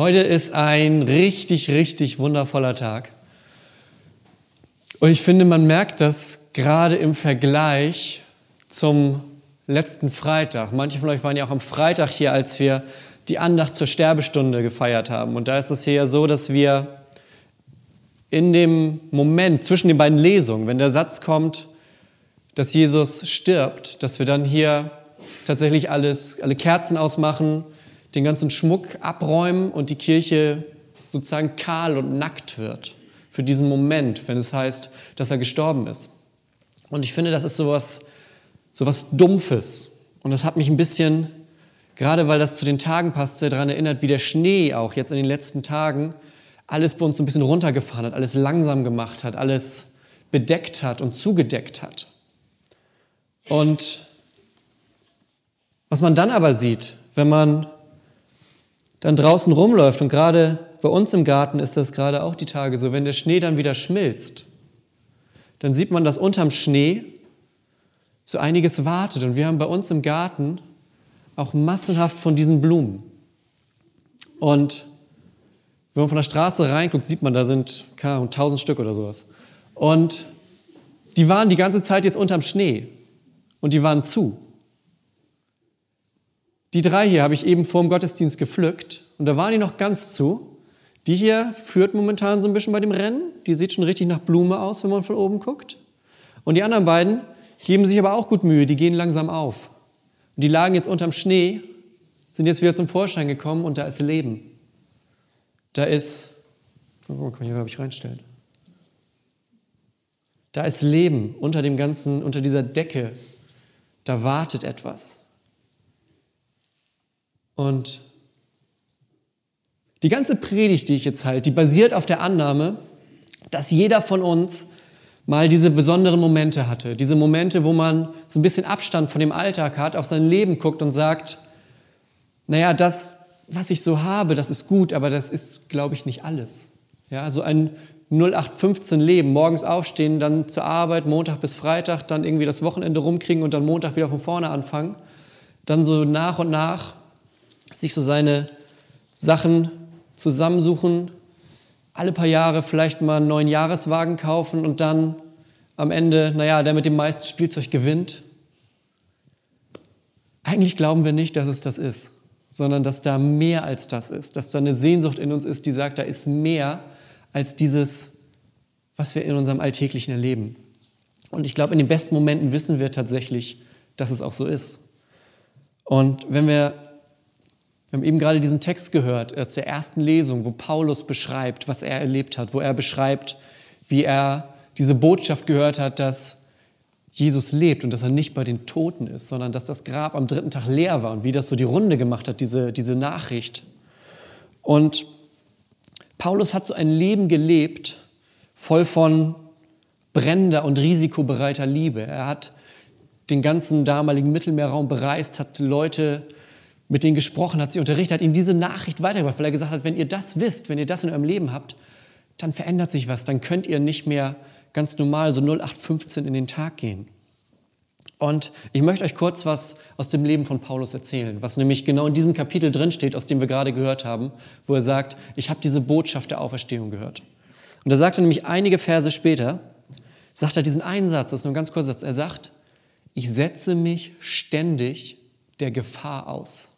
Heute ist ein richtig, richtig wundervoller Tag. Und ich finde, man merkt das gerade im Vergleich zum letzten Freitag. Manche von euch waren ja auch am Freitag hier, als wir die Andacht zur Sterbestunde gefeiert haben. Und da ist es hier ja so, dass wir in dem Moment zwischen den beiden Lesungen, wenn der Satz kommt, dass Jesus stirbt, dass wir dann hier tatsächlich alles, alle Kerzen ausmachen, den ganzen Schmuck abräumen und die Kirche sozusagen kahl und nackt wird für diesen Moment, wenn es heißt, dass er gestorben ist. Und ich finde, das ist sowas, sowas Dumpfes. Und das hat mich ein bisschen, gerade weil das zu den Tagen passt, sehr daran erinnert, wie der Schnee auch jetzt in den letzten Tagen alles bei uns so ein bisschen runtergefahren hat, alles langsam gemacht hat, alles bedeckt hat und zugedeckt hat. Und was man dann aber sieht, wenn man dann draußen rumläuft und gerade bei uns im Garten ist das gerade auch die Tage so, wenn der Schnee dann wieder schmilzt, dann sieht man, dass unterm Schnee so einiges wartet. Und wir haben bei uns im Garten auch massenhaft von diesen Blumen. Und wenn man von der Straße reinguckt, sieht man, da sind, keine Ahnung, tausend Stück oder sowas. Und die waren die ganze Zeit jetzt unterm Schnee. Und die waren zu. Die drei hier habe ich eben vor dem Gottesdienst gepflückt. Und da waren die noch ganz zu. Die hier führt momentan so ein bisschen bei dem Rennen. Die sieht schon richtig nach Blume aus, wenn man von oben guckt. Und die anderen beiden geben sich aber auch gut Mühe. Die gehen langsam auf. Und die lagen jetzt unterm Schnee, sind jetzt wieder zum Vorschein gekommen und da ist Leben. Da ist, oh, kann ich, glaube ich, reinstellen. Da ist Leben unter dem ganzen, unter dieser Decke. Da wartet etwas. Und die ganze Predigt, die ich jetzt halte, die basiert auf der Annahme, dass jeder von uns mal diese besonderen Momente hatte. Diese Momente, wo man so ein bisschen Abstand von dem Alltag hat, auf sein Leben guckt und sagt, naja, das was ich so habe, das ist gut, aber das ist, glaube ich, nicht alles. Ja, so ein 0815 Leben, morgens aufstehen, dann zur Arbeit, Montag bis Freitag, dann irgendwie das Wochenende rumkriegen und dann Montag wieder von vorne anfangen. Dann so nach und nach sich so seine Sachen zusammensuchen, alle paar Jahre vielleicht mal einen neuen Jahreswagen kaufen und dann am Ende, naja, der mit dem meisten Spielzeug gewinnt. Eigentlich glauben wir nicht, dass es das ist sondern dass da mehr als das ist, dass da eine Sehnsucht in uns ist, die sagt, da ist mehr als dieses, was wir in unserem Alltäglichen erleben. Und ich glaube, in den besten Momenten wissen wir tatsächlich, dass es auch so ist. Und wenn wir, wir haben eben gerade diesen Text gehört aus der ersten Lesung, wo Paulus beschreibt, was er erlebt hat, wo er beschreibt, wie er diese Botschaft gehört hat, dass Jesus lebt und dass er nicht bei den Toten ist, sondern dass das Grab am dritten Tag leer war und wie das so die Runde gemacht hat, diese, diese Nachricht. Und Paulus hat so ein Leben gelebt, voll von brennender und risikobereiter Liebe. Er hat den ganzen damaligen Mittelmeerraum bereist, hat Leute mit denen gesprochen, hat sie unterrichtet, hat ihnen diese Nachricht weitergebracht, weil er gesagt hat, wenn ihr das wisst, wenn ihr das in eurem Leben habt, dann verändert sich was, dann könnt ihr nicht mehr ganz normal so 0815 in den Tag gehen. Und ich möchte euch kurz was aus dem Leben von Paulus erzählen, was nämlich genau in diesem Kapitel drin steht, aus dem wir gerade gehört haben, wo er sagt, ich habe diese Botschaft der Auferstehung gehört. Und da sagt er nämlich einige Verse später, sagt er diesen einen Satz, das ist nur ein ganz kurzer Satz, er sagt, ich setze mich ständig der Gefahr aus.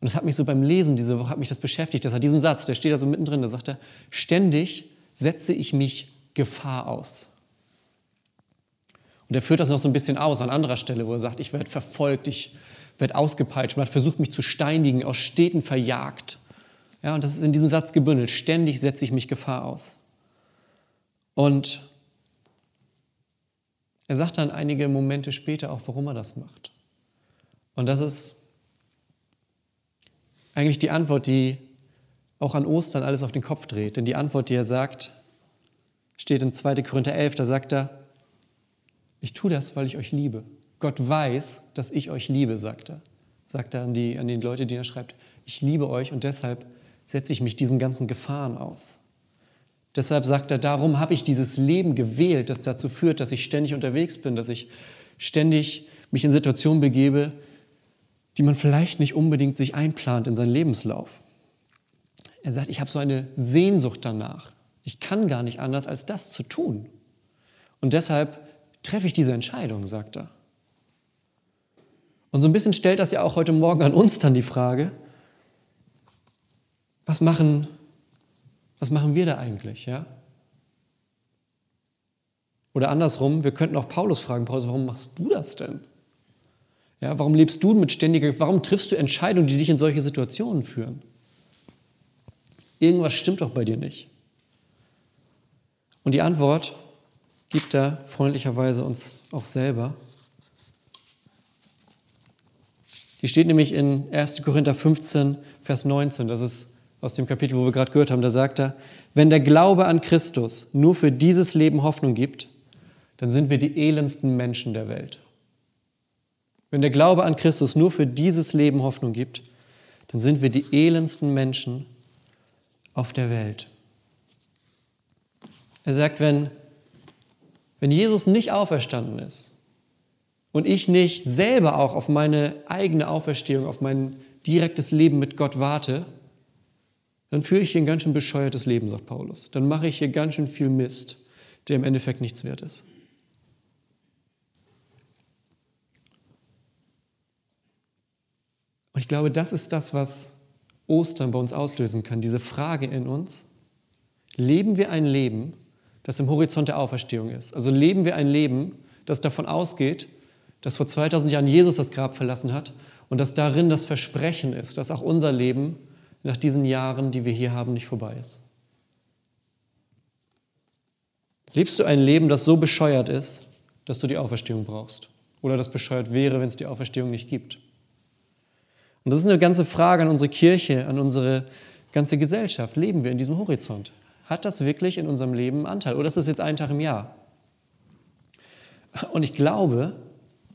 Und das hat mich so beim Lesen diese Woche, hat mich das beschäftigt, das hat diesen Satz, der steht da so mittendrin, da sagt er, ständig setze ich mich Gefahr aus. Und er führt das noch so ein bisschen aus an anderer Stelle, wo er sagt, ich werde verfolgt, ich werde ausgepeitscht, man hat versucht, mich zu steinigen, aus Städten verjagt. Ja, und das ist in diesem Satz gebündelt. Ständig setze ich mich Gefahr aus. Und er sagt dann einige Momente später auch, warum er das macht. Und das ist eigentlich die Antwort, die auch an Ostern alles auf den Kopf dreht. Denn die Antwort, die er sagt, steht in 2. Korinther 11, da sagt er, ich tue das, weil ich euch liebe. Gott weiß, dass ich euch liebe, sagt er. Sagt er an die, an die Leute, die er schreibt. Ich liebe euch und deshalb setze ich mich diesen ganzen Gefahren aus. Deshalb sagt er, darum habe ich dieses Leben gewählt, das dazu führt, dass ich ständig unterwegs bin, dass ich ständig mich in Situationen begebe, die man vielleicht nicht unbedingt sich einplant in seinen Lebenslauf. Er sagt, ich habe so eine Sehnsucht danach. Ich kann gar nicht anders, als das zu tun. Und deshalb treffe ich diese Entscheidung, sagt er. Und so ein bisschen stellt das ja auch heute Morgen an uns dann die Frage, was machen, was machen wir da eigentlich? Ja? Oder andersrum, wir könnten auch Paulus fragen, Paulus, warum machst du das denn? Ja, warum lebst du mit ständiger, warum triffst du Entscheidungen, die dich in solche Situationen führen? Irgendwas stimmt doch bei dir nicht. Und die Antwort gibt er freundlicherweise uns auch selber. Die steht nämlich in 1. Korinther 15, Vers 19. Das ist aus dem Kapitel, wo wir gerade gehört haben. Da sagt er, wenn der Glaube an Christus nur für dieses Leben Hoffnung gibt, dann sind wir die elendsten Menschen der Welt. Wenn der Glaube an Christus nur für dieses Leben Hoffnung gibt, dann sind wir die elendsten Menschen auf der Welt. Er sagt, wenn, wenn Jesus nicht auferstanden ist und ich nicht selber auch auf meine eigene Auferstehung, auf mein direktes Leben mit Gott warte, dann führe ich hier ein ganz schön bescheuertes Leben, sagt Paulus. Dann mache ich hier ganz schön viel Mist, der im Endeffekt nichts wert ist. Und ich glaube, das ist das, was Ostern bei uns auslösen kann. Diese Frage in uns, leben wir ein Leben, das im Horizont der Auferstehung ist? Also leben wir ein Leben, das davon ausgeht, dass vor 2000 Jahren Jesus das Grab verlassen hat und dass darin das Versprechen ist, dass auch unser Leben nach diesen Jahren, die wir hier haben, nicht vorbei ist. Lebst du ein Leben, das so bescheuert ist, dass du die Auferstehung brauchst? Oder das bescheuert wäre, wenn es die Auferstehung nicht gibt? Und das ist eine ganze Frage an unsere Kirche, an unsere ganze Gesellschaft. Leben wir in diesem Horizont? Hat das wirklich in unserem Leben einen Anteil? Oder ist das jetzt ein Tag im Jahr? Und ich glaube,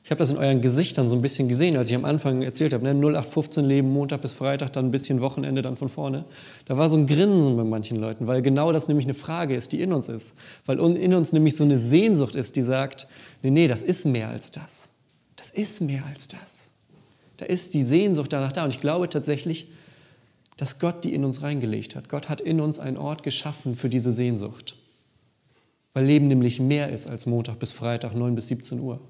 ich habe das in euren Gesichtern so ein bisschen gesehen, als ich am Anfang erzählt habe, ne? 0815 Leben, Montag bis Freitag, dann ein bisschen Wochenende, dann von vorne. Da war so ein Grinsen bei manchen Leuten, weil genau das nämlich eine Frage ist, die in uns ist. Weil in uns nämlich so eine Sehnsucht ist, die sagt, nee, nee, das ist mehr als das. Das ist mehr als das. Da ist die Sehnsucht danach da. Und ich glaube tatsächlich, dass Gott die in uns reingelegt hat. Gott hat in uns einen Ort geschaffen für diese Sehnsucht. Weil Leben nämlich mehr ist als Montag bis Freitag, 9 bis 17 Uhr.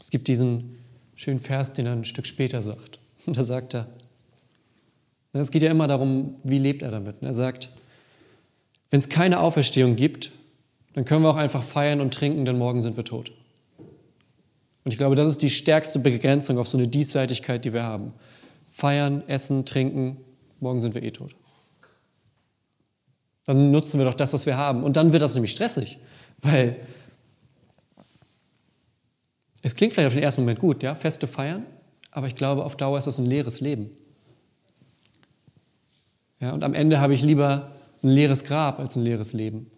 Es gibt diesen schönen Vers, den er ein Stück später sagt. Und da sagt er, es geht ja immer darum, wie lebt er damit. er sagt, wenn es keine Auferstehung gibt, dann können wir auch einfach feiern und trinken, denn morgen sind wir tot. Und ich glaube, das ist die stärkste Begrenzung auf so eine Diesseitigkeit, die wir haben. Feiern, essen, trinken, morgen sind wir eh tot. Dann nutzen wir doch das, was wir haben. Und dann wird das nämlich stressig, weil es klingt vielleicht auf den ersten Moment gut, ja, Feste feiern, aber ich glaube, auf Dauer ist das ein leeres Leben. Ja, und am Ende habe ich lieber ein leeres Grab als ein leeres Leben.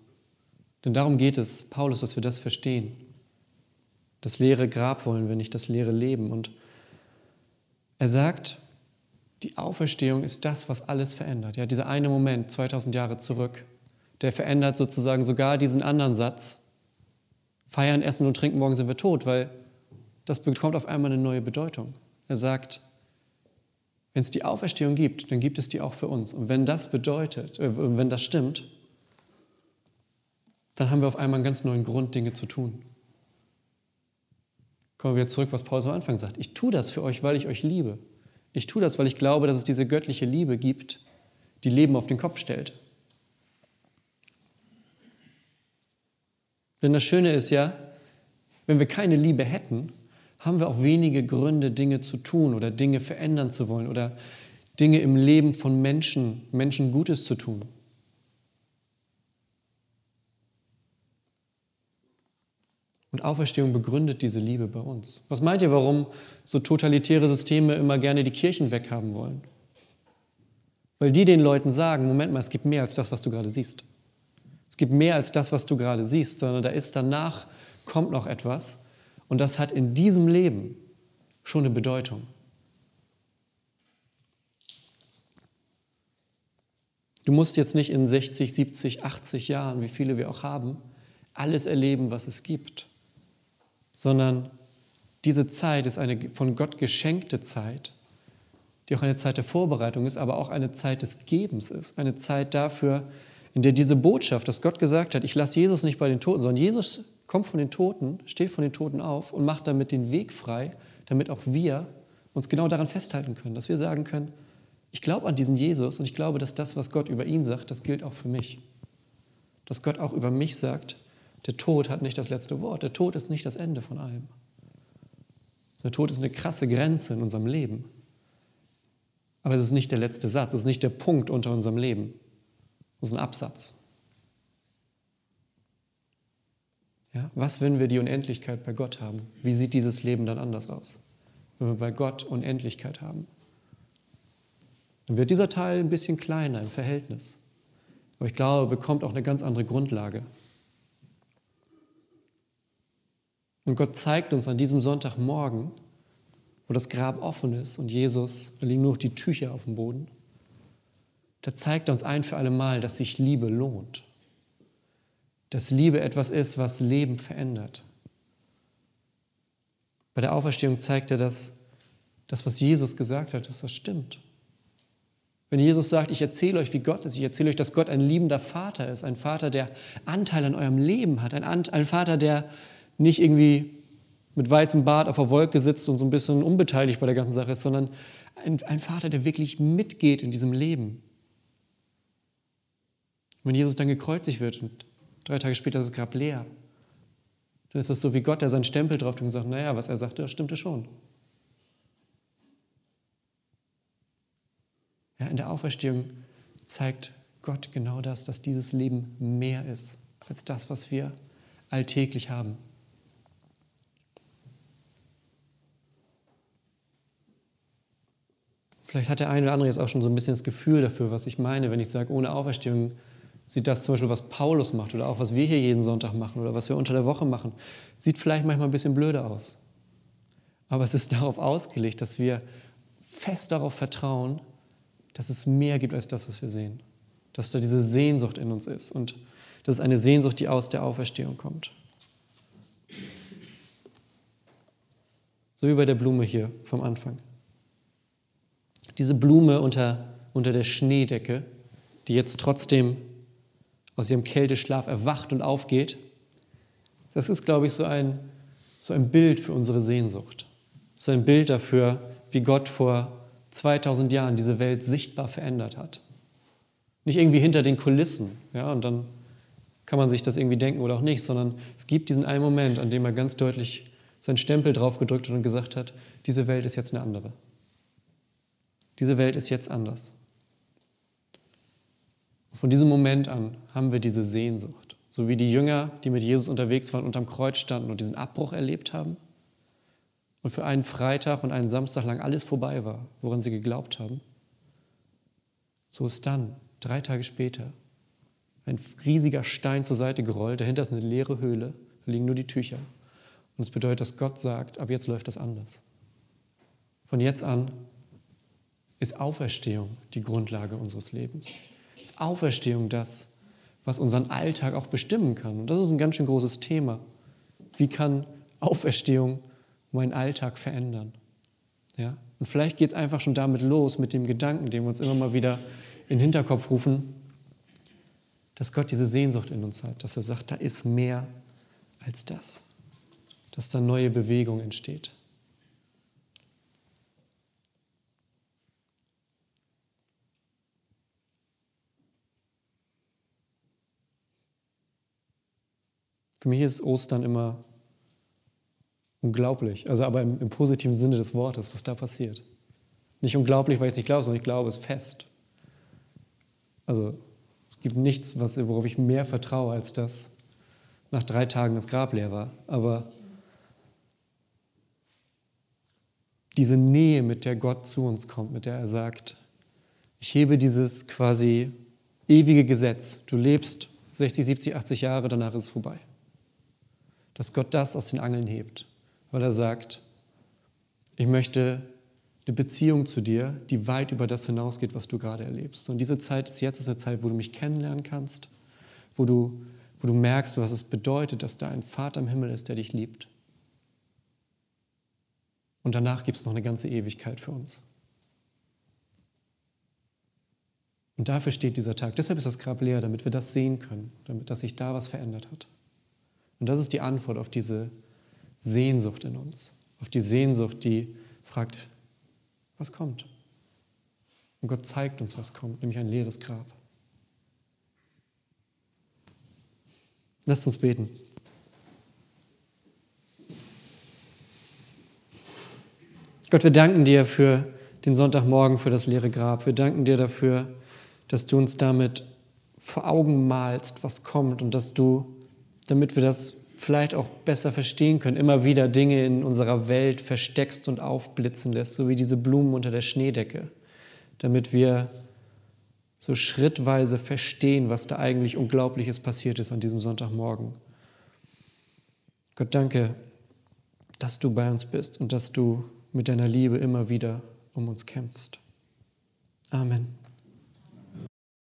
Denn darum geht es, Paulus, dass wir das verstehen. Das leere Grab wollen wir nicht, das leere Leben. Und er sagt, die Auferstehung ist das, was alles verändert. Ja, dieser eine Moment, 2000 Jahre zurück, der verändert sozusagen sogar diesen anderen Satz. Feiern, essen und trinken, morgen sind wir tot, weil das bekommt auf einmal eine neue Bedeutung. Er sagt, wenn es die Auferstehung gibt, dann gibt es die auch für uns. Und wenn das bedeutet, äh, wenn das stimmt, dann haben wir auf einmal einen ganz neuen Grund, Dinge zu tun. Kommen wir zurück, was Paulus am Anfang sagt. Ich tue das für euch, weil ich euch liebe. Ich tue das, weil ich glaube, dass es diese göttliche Liebe gibt, die Leben auf den Kopf stellt. Denn das Schöne ist ja, wenn wir keine Liebe hätten, haben wir auch wenige Gründe, Dinge zu tun oder Dinge verändern zu wollen oder Dinge im Leben von Menschen, Menschen Gutes zu tun. Und Auferstehung begründet diese Liebe bei uns. Was meint ihr, warum so totalitäre Systeme immer gerne die Kirchen weghaben wollen? Weil die den Leuten sagen, Moment mal, es gibt mehr als das, was du gerade siehst. Es gibt mehr als das, was du gerade siehst, sondern da ist danach, kommt noch etwas, und das hat in diesem Leben schon eine Bedeutung. Du musst jetzt nicht in 60, 70, 80 Jahren, wie viele wir auch haben, alles erleben, was es gibt, sondern diese Zeit ist eine von Gott geschenkte Zeit, die auch eine Zeit der Vorbereitung ist, aber auch eine Zeit des Gebens ist. Eine Zeit dafür, in der diese Botschaft, dass Gott gesagt hat, ich lasse Jesus nicht bei den Toten, sondern Jesus kommt von den Toten, steht von den Toten auf und macht damit den Weg frei, damit auch wir uns genau daran festhalten können, dass wir sagen können, ich glaube an diesen Jesus und ich glaube, dass das, was Gott über ihn sagt, das gilt auch für mich. Dass Gott auch über mich sagt, der Tod hat nicht das letzte Wort, der Tod ist nicht das Ende von allem. Der Tod ist eine krasse Grenze in unserem Leben. Aber es ist nicht der letzte Satz, es ist nicht der Punkt unter unserem Leben. Es ist ein Absatz. Ja, was, wenn wir die Unendlichkeit bei Gott haben? Wie sieht dieses Leben dann anders aus? Wenn wir bei Gott Unendlichkeit haben. Dann wird dieser Teil ein bisschen kleiner im Verhältnis. Aber ich glaube, bekommt auch eine ganz andere Grundlage. Und Gott zeigt uns an diesem Sonntagmorgen, wo das Grab offen ist und Jesus, da liegen nur noch die Tücher auf dem Boden, da zeigt er uns ein für alle Mal, dass sich Liebe lohnt. Dass Liebe etwas ist, was Leben verändert. Bei der Auferstehung zeigt er, dass das, was Jesus gesagt hat, dass das stimmt. Wenn Jesus sagt, ich erzähle euch, wie Gott ist, ich erzähle euch, dass Gott ein liebender Vater ist, ein Vater, der Anteil an eurem Leben hat, ein, ein Vater, der nicht irgendwie mit weißem Bart auf der Wolke sitzt und so ein bisschen unbeteiligt bei der ganzen Sache ist, sondern ein, ein Vater, der wirklich mitgeht in diesem Leben. Wenn Jesus dann gekreuzigt wird und drei Tage später ist das Grab leer, dann ist das so wie Gott, der seinen Stempel drauf und sagt, naja, was er sagte, das stimmte schon. Ja, in der Auferstehung zeigt Gott genau das, dass dieses Leben mehr ist als das, was wir alltäglich haben. Vielleicht hat der eine oder andere jetzt auch schon so ein bisschen das Gefühl dafür, was ich meine, wenn ich sage, ohne Auferstehung sieht das zum Beispiel, was Paulus macht oder auch was wir hier jeden Sonntag machen oder was wir unter der Woche machen, sieht vielleicht manchmal ein bisschen blöder aus. Aber es ist darauf ausgelegt, dass wir fest darauf vertrauen, dass es mehr gibt als das, was wir sehen. Dass da diese Sehnsucht in uns ist und das ist eine Sehnsucht, die aus der Auferstehung kommt. So wie bei der Blume hier vom Anfang. Diese Blume unter, unter der Schneedecke, die jetzt trotzdem aus ihrem Kälteschlaf erwacht und aufgeht, das ist, glaube ich, so ein, so ein Bild für unsere Sehnsucht. So ein Bild dafür, wie Gott vor 2000 Jahren diese Welt sichtbar verändert hat. Nicht irgendwie hinter den Kulissen, ja, und dann kann man sich das irgendwie denken oder auch nicht, sondern es gibt diesen einen Moment, an dem er ganz deutlich seinen Stempel drauf gedrückt hat und gesagt hat, diese Welt ist jetzt eine andere. Diese Welt ist jetzt anders. Von diesem Moment an haben wir diese Sehnsucht. So wie die Jünger, die mit Jesus unterwegs waren, unterm Kreuz standen und diesen Abbruch erlebt haben. Und für einen Freitag und einen Samstag lang alles vorbei war, woran sie geglaubt haben. So ist dann, drei Tage später, ein riesiger Stein zur Seite gerollt. Dahinter ist eine leere Höhle. Da liegen nur die Tücher. Und es das bedeutet, dass Gott sagt, ab jetzt läuft das anders. Von jetzt an ist Auferstehung die Grundlage unseres Lebens. Ist Auferstehung das, was unseren Alltag auch bestimmen kann. Und das ist ein ganz schön großes Thema. Wie kann Auferstehung meinen Alltag verändern? Ja? Und vielleicht geht es einfach schon damit los, mit dem Gedanken, den wir uns immer mal wieder in den Hinterkopf rufen, dass Gott diese Sehnsucht in uns hat, dass er sagt, da ist mehr als das, dass da neue Bewegung entsteht. Für mich ist Ostern immer unglaublich, also aber im, im positiven Sinne des Wortes, was da passiert. Nicht unglaublich, weil ich es nicht glaube, sondern ich glaube, es ist fest. Also es gibt nichts, was, worauf ich mehr vertraue, als dass nach drei Tagen das Grab leer war. Aber diese Nähe, mit der Gott zu uns kommt, mit der er sagt, ich hebe dieses quasi ewige Gesetz. Du lebst 60, 70, 80 Jahre, danach ist es vorbei dass Gott das aus den Angeln hebt, weil er sagt, ich möchte eine Beziehung zu dir, die weit über das hinausgeht, was du gerade erlebst. Und diese Zeit ist jetzt ist eine Zeit, wo du mich kennenlernen kannst, wo du, wo du merkst, was es bedeutet, dass da ein Vater im Himmel ist, der dich liebt. Und danach gibt es noch eine ganze Ewigkeit für uns. Und dafür steht dieser Tag. Deshalb ist das Grab leer, damit wir das sehen können, damit dass sich da was verändert hat. Und das ist die Antwort auf diese Sehnsucht in uns, auf die Sehnsucht, die fragt, was kommt? Und Gott zeigt uns, was kommt, nämlich ein leeres Grab. Lasst uns beten. Gott, wir danken dir für den Sonntagmorgen, für das leere Grab. Wir danken dir dafür, dass du uns damit vor Augen malst, was kommt und dass du, damit wir das vielleicht auch besser verstehen können, immer wieder Dinge in unserer Welt versteckst und aufblitzen lässt, so wie diese Blumen unter der Schneedecke, damit wir so schrittweise verstehen, was da eigentlich Unglaubliches passiert ist an diesem Sonntagmorgen. Gott, danke, dass du bei uns bist und dass du mit deiner Liebe immer wieder um uns kämpfst. Amen.